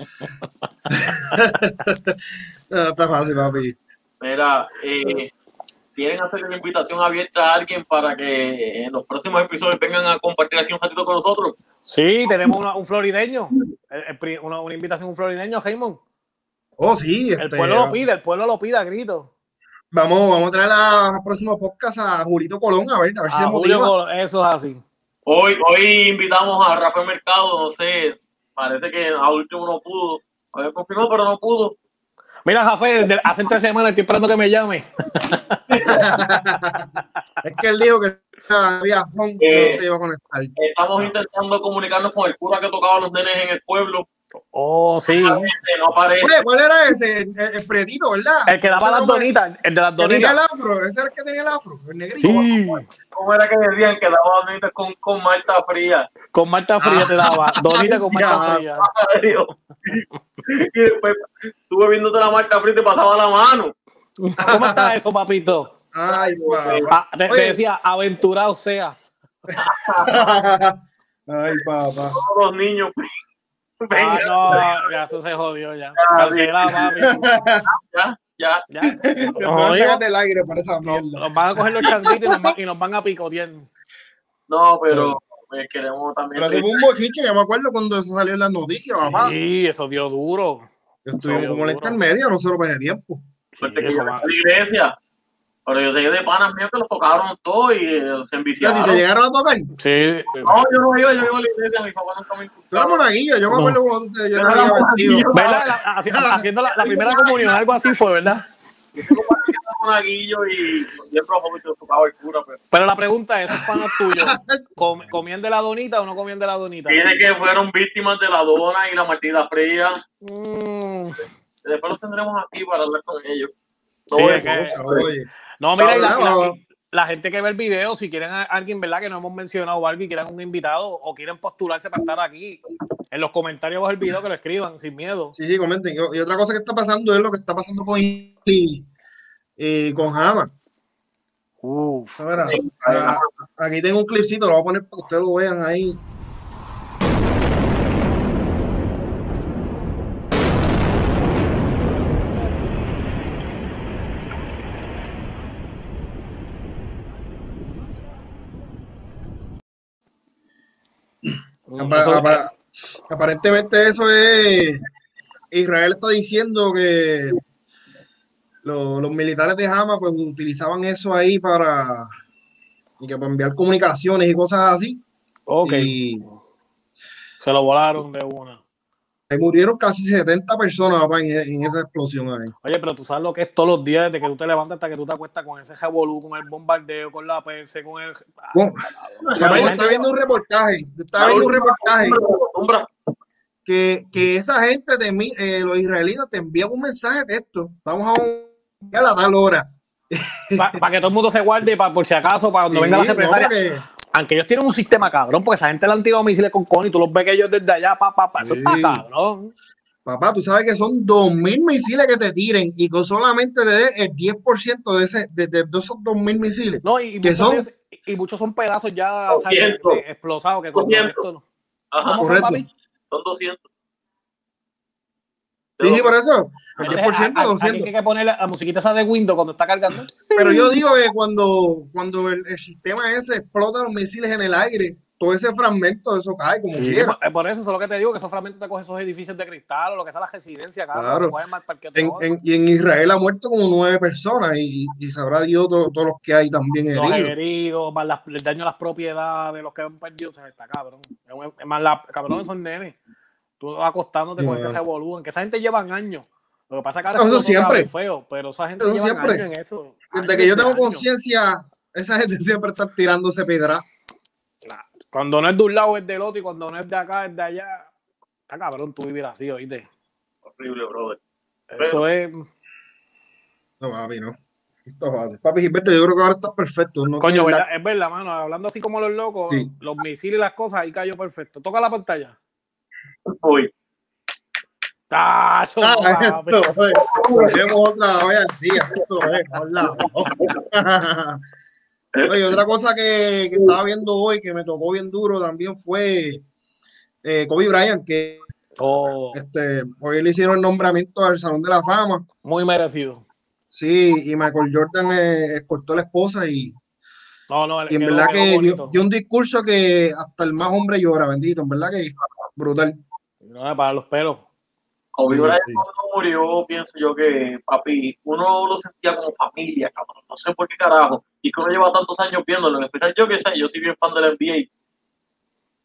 No, está fácil, papi. Mira, eh, quieren hacer una invitación abierta a alguien para que en los próximos episodios vengan a compartir aquí un ratito con nosotros. Sí, tenemos una- un florideño. Una, una invitación a un florideño, Raymond. Oh, sí. El este, pueblo lo pide, el pueblo lo pide a grito. Vamos, vamos a traer al próximo podcast a Julito Colón, a ver, a ver si A se Julio motiva. Eso es así. Hoy, hoy invitamos a Rafael Mercado, no sé, parece que a último no pudo. Había confirmado, pero no pudo. Mira, de- hace tres semanas estoy esperando que me llame. Es que él dijo que había home Eh, iba a conectar. Estamos intentando comunicarnos con el cura que tocaba a los nenes en el pueblo. Oh, sí. Este, no aparece. Oye, ¿cuál era ese? El, el prietito, ¿verdad? El que daba las donitas, el de las tenía el donitas. afro, ese era el que tenía el afro, el negrito. Sí, ¿Cómo era que decían que daba donitas con, con Marta Fría? con Marta Fría te daba. Donita con Marta. Fría. Ay. Y después tú bebiéndote la Marta Fría y te pasaba la mano. ¿Cómo está eso, papito? Ay, papá. Ah, te, decía, aventurado seas. Ay, papá. Todos los niños. Ah, no, ya esto se jodió ya. Cancela, papi. ya, ya. Ya. Te No, van a del aire por esa nos, mierda. nos van a coger los changuitos y nos, van- y nos van a picotear. No, pero pues, queremos también. Pero fue un bochinche, yo me acuerdo cuando eso salió en las noticias, papá. Sí, eso dio duro. Estuvimos Eso como en la duro. intermedia, no se lo de tiempo. Suerte que yo a la iglesia. Pero yo sé de panas míos que los tocaron todos y eh, se ¿Y enviciaron. te llegaron a tocar? Sí. No, yo no iba, yo iba a la iglesia, mis papás nunca me inculcaron. monaguillo, yo me acuerdo cuando yo no era monaguillo. haciendo la, la primera comunión, algo así fue, ¿verdad? Yo tengo panas que y siempre los tocaba el cura, pero Pero la pregunta es, ¿esos panos tuyos com- comían de la donita o no comían de la donita? tiene que fueron víctimas de la dona y la martida fría. Mm, Después los tendremos aquí para hablar con ellos. No Sí, es que- Oye, No, mira, la, gente que ve el video, si quieren a alguien, ¿verdad? Que no hemos mencionado algo y quieran un invitado o quieren postularse para estar aquí, en los comentarios bajo el video que lo escriban sin miedo. Sí, sí, comenten. Y, otra cosa que está pasando es lo que está pasando con y, y con Jama. Uf. A- aquí tengo un clipcito, lo voy a poner para que ustedes lo vean ahí. Aparentemente eso es. Israel está diciendo que lo- los militares de Hamas pues utilizaban eso ahí para, y que para enviar comunicaciones y cosas así. Ok, Y se lo volaron de una. Ahí murieron casi 70 personas papá, en, en esa explosión ahí. Oye, pero tú sabes lo que es todos los días, desde que tú te levantas hasta que tú te acuestas con ese revolú, con el bombardeo, con la perse, con el. Bueno, papá, yo estaba viendo un reportaje, yo estaba viendo un reportaje que, que esa gente de mí, eh, los israelitas te envían un mensaje de esto. Vamos a enviar a tal hora. Para que todo el mundo se guarde, pa- por si acaso, para cuando Sí, venga la no, represalia. que- Aunque ellos tienen un sistema cabrón, porque esa gente le han tirado misiles con con y tú los ves que ellos desde allá, pa, pa, pa. Eso Sí. está cabrón. Papá, tú sabes que son 2.000 misiles que te tiren y que solamente te dé el 10% de, ese, de, de esos 2.000 misiles. No, y, y ¿Qué muchos, son? ellos- y muchos son pedazos ya ¿sabes? 200. de- explosados. Que cuando 200. esto no- Ajá, ¿Cómo fue, papi? son 200. Sí, sí, por eso. Entonces, 10% a- a- aquí 200. hay que poner la, la musiquita esa de Windows cuando está cargando. Pero yo digo que cuando, cuando el, el sistema ese explota los misiles en el aire, todo ese fragmento, eso cae como Sí, quiera. por, por eso, eso es lo que te digo, que esos fragmentos te cogen esos edificios de cristal o lo que sea la residencia. Claro. En, y en Israel ha muerto como nueve personas y, y sabrá Dios to- todos los que hay también los heridos. heridos, más las- el daño a las propiedades, los que han perdido, o sea, está cabrón. Más, la, cabrón, son nenes. Tú acostándote Sí, con ese revolú, en que esa gente llevan años. Lo que pasa es que ahora eso siempre. feo, pero esa gente Eso lleva siempre. años en eso. Desde años que yo tengo conciencia, esa gente siempre está tirándose piedra. Cuando no es de un lado es del otro y cuando no es de acá es de allá. Está cabrón tú vivir así, oíste. Horrible, brother. Eso es. No, papi, no. Esto es fácil. Papi Gilberto, yo creo que ahora está perfecto. No Coño, es verdad, mano. Hablando así como los locos, Sí. los misiles y las cosas, ahí cayó perfecto. Toca la pantalla. ¡Tacho! Ah, eso es. Volvemos otra vez al día. Eso es. Oye, otra cosa que, que estaba viendo hoy que me tocó bien duro también fue eh, Kobe Bryant, que Oh, este, hoy le hicieron el nombramiento al Salón de la Fama. muy merecido. Sí, y Michael Jordan eh, escortó a la esposa y, No, no, y en verdad que dio un discurso que hasta el más hombre llora, bendito, en verdad que brutal. No, para los pelos. Kobe Sí, Bryant sí. cuando murió, pienso yo que, papi, uno lo sentía como familia, cabrón. No sé por qué carajo. Y que uno lleva tantos años viéndolo. En especial yo que sé, yo soy bien fan de la NBA.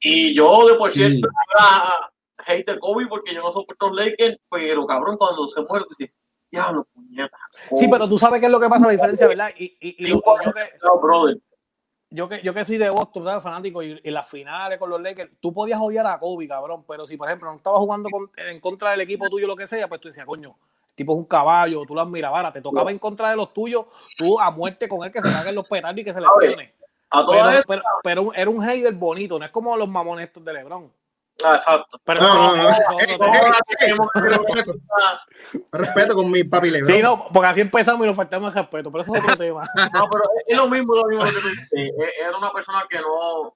Y yo, de por Sí. cierto, era hate de Kobe porque yo no soporto los Lakers, pero cabrón, cuando se muere, dice, diablo, puñeta. Sí, pero tú sabes qué es lo que pasa, la diferencia, ¿verdad? Y, y, y lo- que, años, no, brother. Yo, que, yo que soy de Boston, ¿sabes? Fanático, y, y las finales con los Lakers, tú podías odiar a Kobe, cabrón, pero si, por ejemplo, no estabas jugando con- en contra del equipo tuyo, lo que sea, pues tú decías, coño, el tipo es un caballo, tú lo admirabas, te tocaba en contra de los tuyos, tú a muerte con él que se caguen los petardos y que se lesione. Pero, pero, pero era un hater bonito, no es como los mamones estos de LeBron. Ah, exacto. Pero No, no, no. respeto, con mi papi Lebron. Sí, no, porque así empezamos y nos faltamos el respeto, pero eso es otro tema. No, pero es lo mismo, lo mismo que Era una persona que no.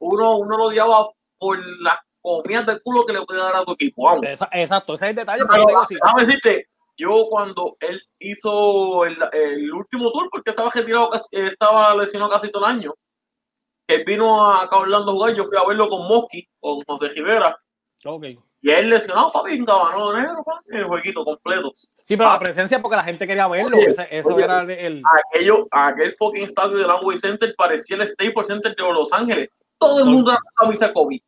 Uno, uno lo odiaba por las comidas de culo que le podía dar a tu equipo. Vamos. Exacto, ese es el detalle, pero Pero, te digo, sí. déjame decirte, yo cuando él hizo el, el último tour, porque estaba retirado, casi- estaba lesionado casi todo el año, él vino acá a Orlando a jugar, yo fui a verlo con Mosky, con José Rivera, Ok. y él lesionado, papi, ganó negro, papi, el jueguito completo. Sí, pero Ah. la presencia porque la gente quería verlo. Oye, ese- eso oye. era el, el- Aquello, aquel fucking estadio del Amway Center parecía el Staples Center de Los Ángeles. Todo el mundo era camisa Kobe.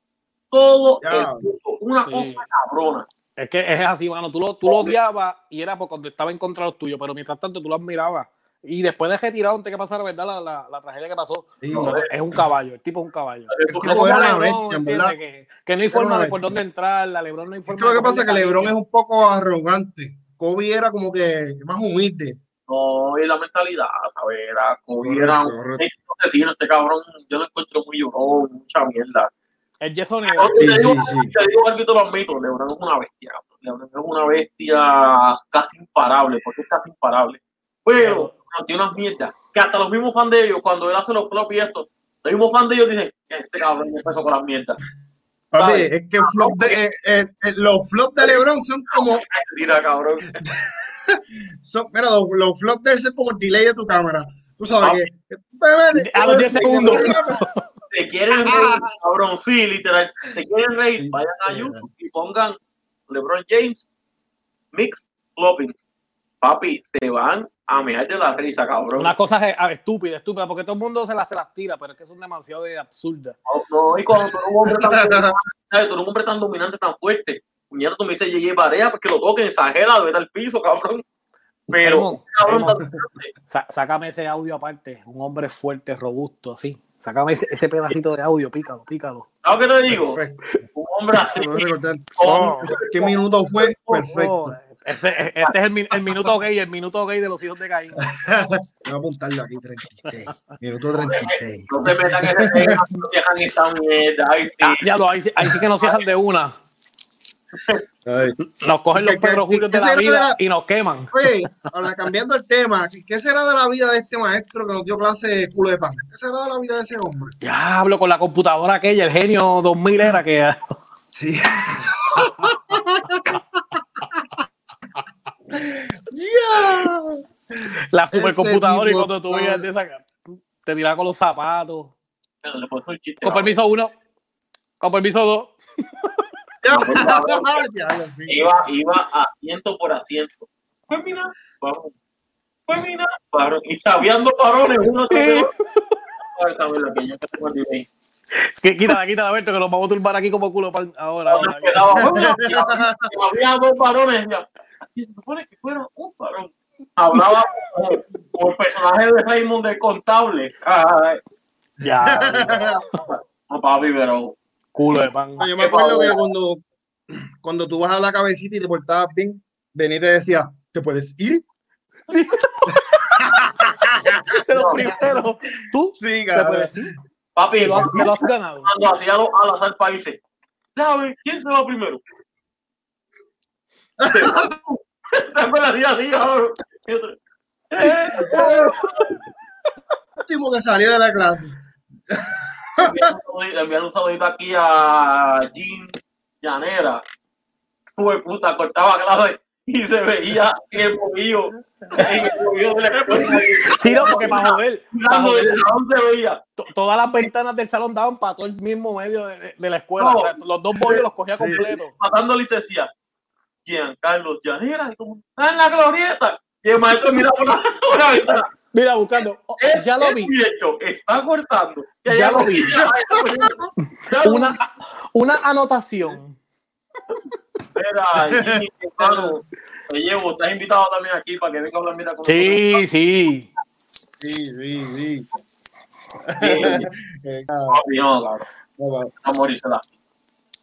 Todo Ya. el mundo. Una Sí. cosa cabrona. Es que es así, mano. Tú lo, tú lo odiabas y era porque cuando estaba en contra de los tuyos, pero mientras tanto tú lo admirabas. Y después de retirado, antes que pasara, ¿verdad? La, la, la tragedia que pasó. Sí. es un caballo, el tipo es un caballo. El tipo era LeBron, bestia. Que, que no hay forma de por dónde entrar. La LeBron no hay Es forma que lo de que pasa es que Lebron es un poco arrogante. Kobe era como que más humilde. No, y la mentalidad, ¿sabes? Era Kobe Correcto, era un asesino, este cabrón. Yo lo encuentro muy llorón, mucha mierda. El yeso Yo negro. Sí, te digo, sí, sí. te digo algo y te lo admito, Lebron es una bestia. Lebron es una bestia casi imparable, porque es casi imparable. Pero tiene unas mierdas que hasta los mismos fans de ellos, cuando él hace los flops y esto, los mismos fans de ellos dicen, este cabrón empezó con las mierdas. Papi, ¿Sabes? es que flop de, eh, eh, eh, los flops de Lebron son como. Tira, cabrón. Son, mira, los, los flops de él son como el delay de tu cámara. Tú sabes Ah, que. a los 10 segundos. se quieren reír, cabrón, sí, literal. Se quieren reír, vayan a YouTube y pongan LeBron James, Mix, Floppings. Papi, se van a mirar de la risa, cabrón. Una cosa es- estúpida, estúpida, porque todo el mundo se las, se las tira, pero es que son demasiado de absurdas. No, no, y cuando tú eres un hombre tan tú eres un hombre tan dominante, tan fuerte, puñeta, tú me dices Yeye Barea, porque lo toquen, exagera, vete al piso, cabrón. Pero, Simón, cabrón, Simón, tan sácame ese audio aparte, un hombre fuerte, robusto, así. Sácame ese, ese pedacito de audio, pícalo, pícalo. ¿sabes qué te digo? Perfecto. Un hombre así. Oh. ¿Qué minuto fue? Oh, Perfecto. Este, este es el, min- el minuto gay, el minuto gay de los hijos de Caín. Voy a apuntarlo aquí, 36. Minuto 36. no te ese tema, no dejan esta mierda, ay, sí. Ah, ya lo, ahí, sí- ahí sí que nos cierran de una. Ay. Nos cogen los ¿Qué- qué- Pedro qué- Julios de la de vida la- y nos queman. Oye, ahora cambiando el tema, ¿qué- ¿qué será de la vida de este maestro que nos dio clase de culo de pan? ¿Qué será de la vida de ese hombre? Ya hablo con la computadora aquella, el genio 2000 era que Sí. Ya. La supercomputadora y cuando tú veías de esa, te tiraba con los zapatos. Pero le puedo hacer un chiste, Con permiso uno, con permiso dos. Iba, iba asiento por asiento. Pues mira, varón. Pues mira, varón. Y sabían dos varones, uno tras que Quítala, quítala, Alberto, que nos vamos a turbar aquí como culo pan- ahora. Ahora. había- dos varones. se supone que fuera un varón. Hablaba como, el personaje de Raymond del contable. Ay, Ya, no, papi, pero culo de pan. No, yo me acuerdo que cuando, cuando tú vas a la cabecita y te portabas bien, venía y te decía, ¿te puedes ir? De los primeros, tú Sí, te puedes decir, papi, lo has, lo has ganado. cuando hacía los al azar países. ¿Sabes quién se va primero? Hacía así, cabrón. Y otro, "Eh, último que salió de la clase. enviar un saludito- aquí a Jean Llanera. Fue puta, cortaba clase y se veía el bobillo. Sí, no, porque para joder, para se veía. to- todas las ventanas del salón daban para todo el mismo medio de, la escuela. No. O sea, los dos bollos los cogía Sí. completos. Pasando y decía, Giancarlo Llanera, y como, está en la glorieta. Y el maestro mira por la, por la ventana. Mira, buscando. Oh, Es- ya lo es vi. cierto, está cortando. Y Ya allá lo vi. Ya Una, una anotación. Mira, Jimmy, hermano, te llevo, estás invitado también aquí para que venga a hablar mira con Sí, sí. Sí, sí, sí. Sí, Eh, papi, no, cabrón. cabrón. A morirse la.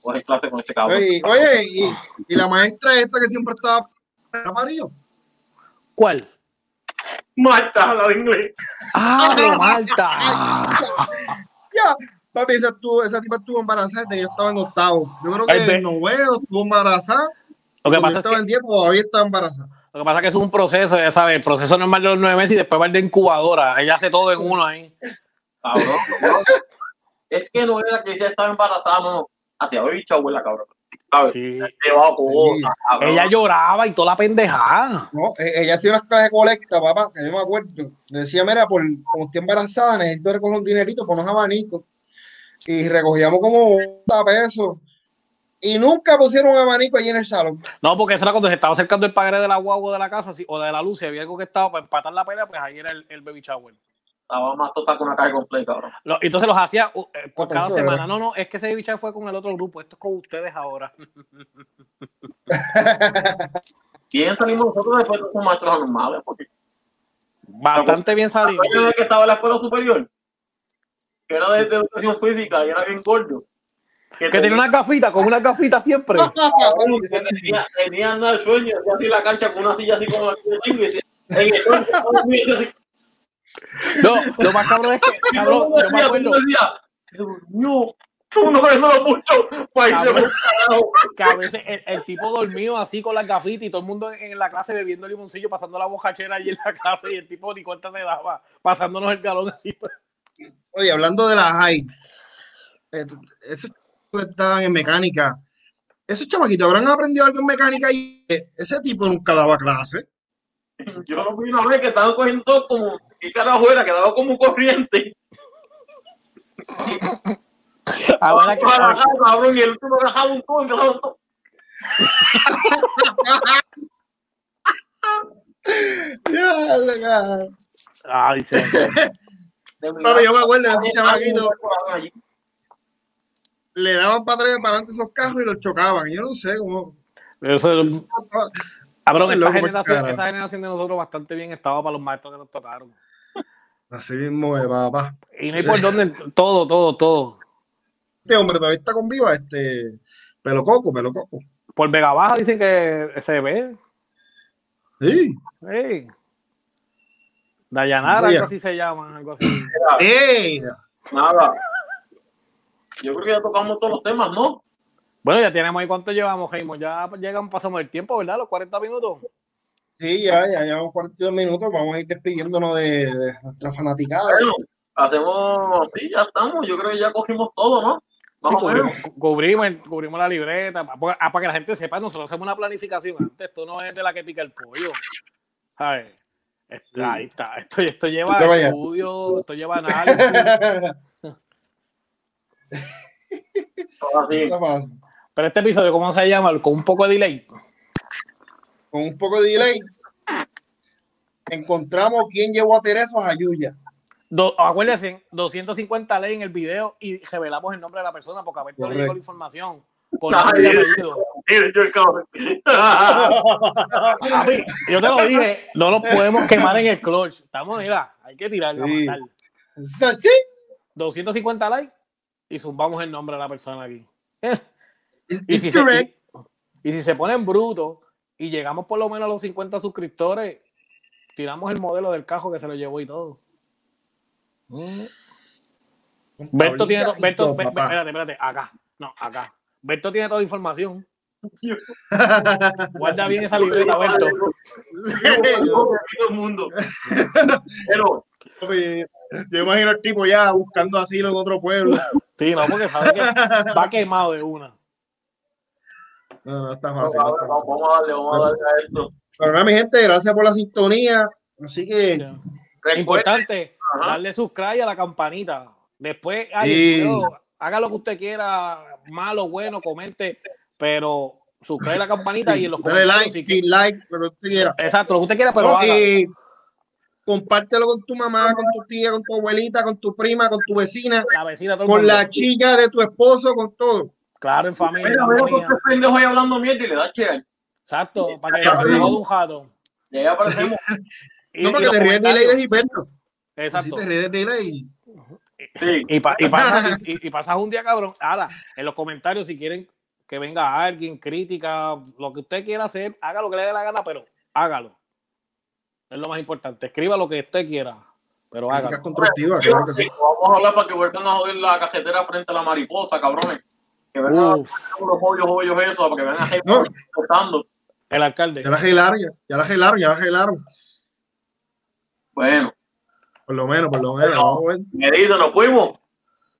Coge clase con ese cabrón. Oye, oye, y, y la maestra esta que siempre estaba era amarillo. ¿Cuál? Marta, la de inglés. Ah, pero Marta. Ya, papi, esa, estuvo, esa tipa estuvo embarazada desde que yo estaba en octavo. Yo creo que en noveno estuvo embarazada. Lo que pasa es estaba que, en diez todavía estaba embarazada. lo que pasa es que es un proceso, ya sabes, el proceso normal de los nueve meses y después va el de incubadora. Ella hace todo en uno ahí. Cabrón, cabrón. Es que no era que ella estaba embarazada, no, no. Hacía bicha, abuela, cabrón. ¿Sabes? Sí. Ella lloraba y toda la pendejada. No, e- ella hacía unas clases de colecta, papá, que yo me acuerdo. Le decía, mira, por, como estoy embarazada, necesito recoger un dinerito por unos abanicos. Y recogíamos como 80 pesos. Y nunca pusieron un abanico allí en el salón. No, porque eso era cuando se estaba acercando el pagaré de la guagua de la casa si- o de la luz. Si había algo que estaba para empatar la pelea, pues ahí era el, el baby shower. Estaba más total con una calle completa. Lo- entonces los hacía uh, eh, por Ah, cada eso semana. era. No, no, es que ese shower fue con el otro grupo. Esto es con ustedes ahora. Bien salimos nosotros después de esos maestros anormales, porque Bastante bien salido. ¿Sabes el que estaba en la escuela superior? Que era de, de educación física y era bien gordo. Que tenía una gafita, con una gafita siempre. tenía, tenía andar sueño, hacía así la cancha con una silla así como la que tengo y decía, en el sueño, estaba durmiendo así. No, lo más cabrón es que, cabrón, yo me acuerdo se durmió. Uno viéndolo mucho que a veces el, el tipo dormido así con las gafitas y todo el mundo en, en la clase bebiendo limoncillo, pasando la bojachera allí en la clase y el tipo ni cuenta se daba, pasándonos el galón así. Oye, hablando de la high, eh, esos estaban en mecánica, esos chamaquitos habrán aprendido algo en mecánica y eh, ese tipo nunca daba clase. Yo lo vi una vez que estaban cogiendo todo como, ¿qué carajo era? Que daba como corriente. Ahora que Para acá, cabrón, y el último rajaba un tubo, empezaba un ya. Ay, mi Papi, yo me acuerdo de ese chamaquito. Le daban para atrás y para adelante esos cajos y los chocaban. Yo no sé cómo. Eso, cabrón, esta Loco, generación, esa generación de nosotros bastante bien estaba para los maestros que nos tocaron. Así mismo es, papá. Y no hay por dónde, todo, todo, todo. Este hombre todavía está con viva, este. Pelo coco, pelo coco. Por Vega Baja dicen que se ve. Sí. Hey. Dayanara, algo así se llama, algo así. ¡Ey! Nada. Yo creo que ya tocamos todos los temas, ¿no? Bueno, ya tenemos ahí cuánto llevamos, Jaimo. Ya llegamos, pasamos el tiempo, ¿verdad? Los 40 minutos. Sí, ya, ya llevamos 42 minutos. Vamos a ir despidiéndonos de, de nuestra fanaticada. Bueno, hacemos, sí, ya estamos. Yo creo que ya cogimos todo, ¿no? Más Sí, cubrimos, cu- cubrimos, cubrimos la libreta, pa- pa- ah, para que la gente sepa, nosotros hacemos una planificación antes, esto no es de la que pica el pollo. Sí. Ahí está, esto, esto lleva vaya. estudio, esto lleva análisis. Así. Está fácil. Pero este episodio, ¿cómo se llama? Con un poco de delay. Con un poco de delay, encontramos quién llevó a Teresa a Yuya. Do- acuérdense, 250 ley en el video y revelamos el nombre de la persona porque a ver todo Correcto. llegó la información. Con apellido. Yo el yo te lo dije, no lo podemos quemar en el clutch. Estamos, mira, hay que matar. ¿Sí? 250 likes y zumbamos el nombre de la persona aquí. It's, Y si, se, correct. y, y si se ponen brutos y llegamos por lo menos a los 50 suscriptores, tiramos el modelo del cajo que se lo llevó y todo. Berto tiene, Berto, todo, Be- Be- papá. espérate, espérate, acá, no, acá. Berto tiene toda la información. Guarda bien esa libreta, Berto. Todo el mundo. Pero, Yo imagino al tipo ya buscando asilo en otro pueblo. Sí, no, porque sabe que va quemado de una. No, no está vamos, fácil. no está vamos fácil. a darle, vamos a darle a esto. Pero nada, mi gente, gracias por la sintonía. Así que, Importante, Ajá. darle subscribe a la campanita. Después, ay, Sí. el video, haga lo que usted quiera, malo, bueno, comente, pero suscribe a la campanita y en los dale comentarios. like, si like, lo que usted quiera. Exacto, lo que usted quiera, pero No, y compártelo con tu mamá, con tu tía, con tu abuelita, con tu prima, con tu vecina, La vecina, todo con la chica de tu esposo, con todo. Claro, en familia. Mira, mira, armonía. estos pendejos ahí hablando mierda y le da share. Exacto, para que Ya, se joda un jato. Y ahí aparecemos. Y, no, y para que los te ríes de delay comentarios. de Gilberto. Así Exacto. te ríes de delay. Sí. Y, pa- y, pasas, y, y pasas un día, cabrón. Ahora, en los comentarios, si quieren que venga alguien, crítica, lo que usted quiera hacer, haga lo que le dé la gana, pero hágalo. Es lo más importante. Escriba lo que usted quiera, pero Críticas hágalo. constructivas, claro que sí. Vamos a hablar para que vuelvan a joder la cajetera frente a la mariposa, cabrones. Que vengan a Uf, hacer los hoyos, hoyos, eso, para que vengan a No. cortando. el alcalde. Ya la gelaron, ya, ya la gelaron, ya la gelaron. Bueno, Por lo menos, por lo menos. vamos a ver. me dice, nos fuimos.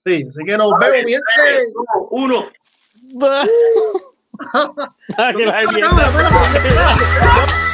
Sí, así que nos vemos. Tres, dos, Uno.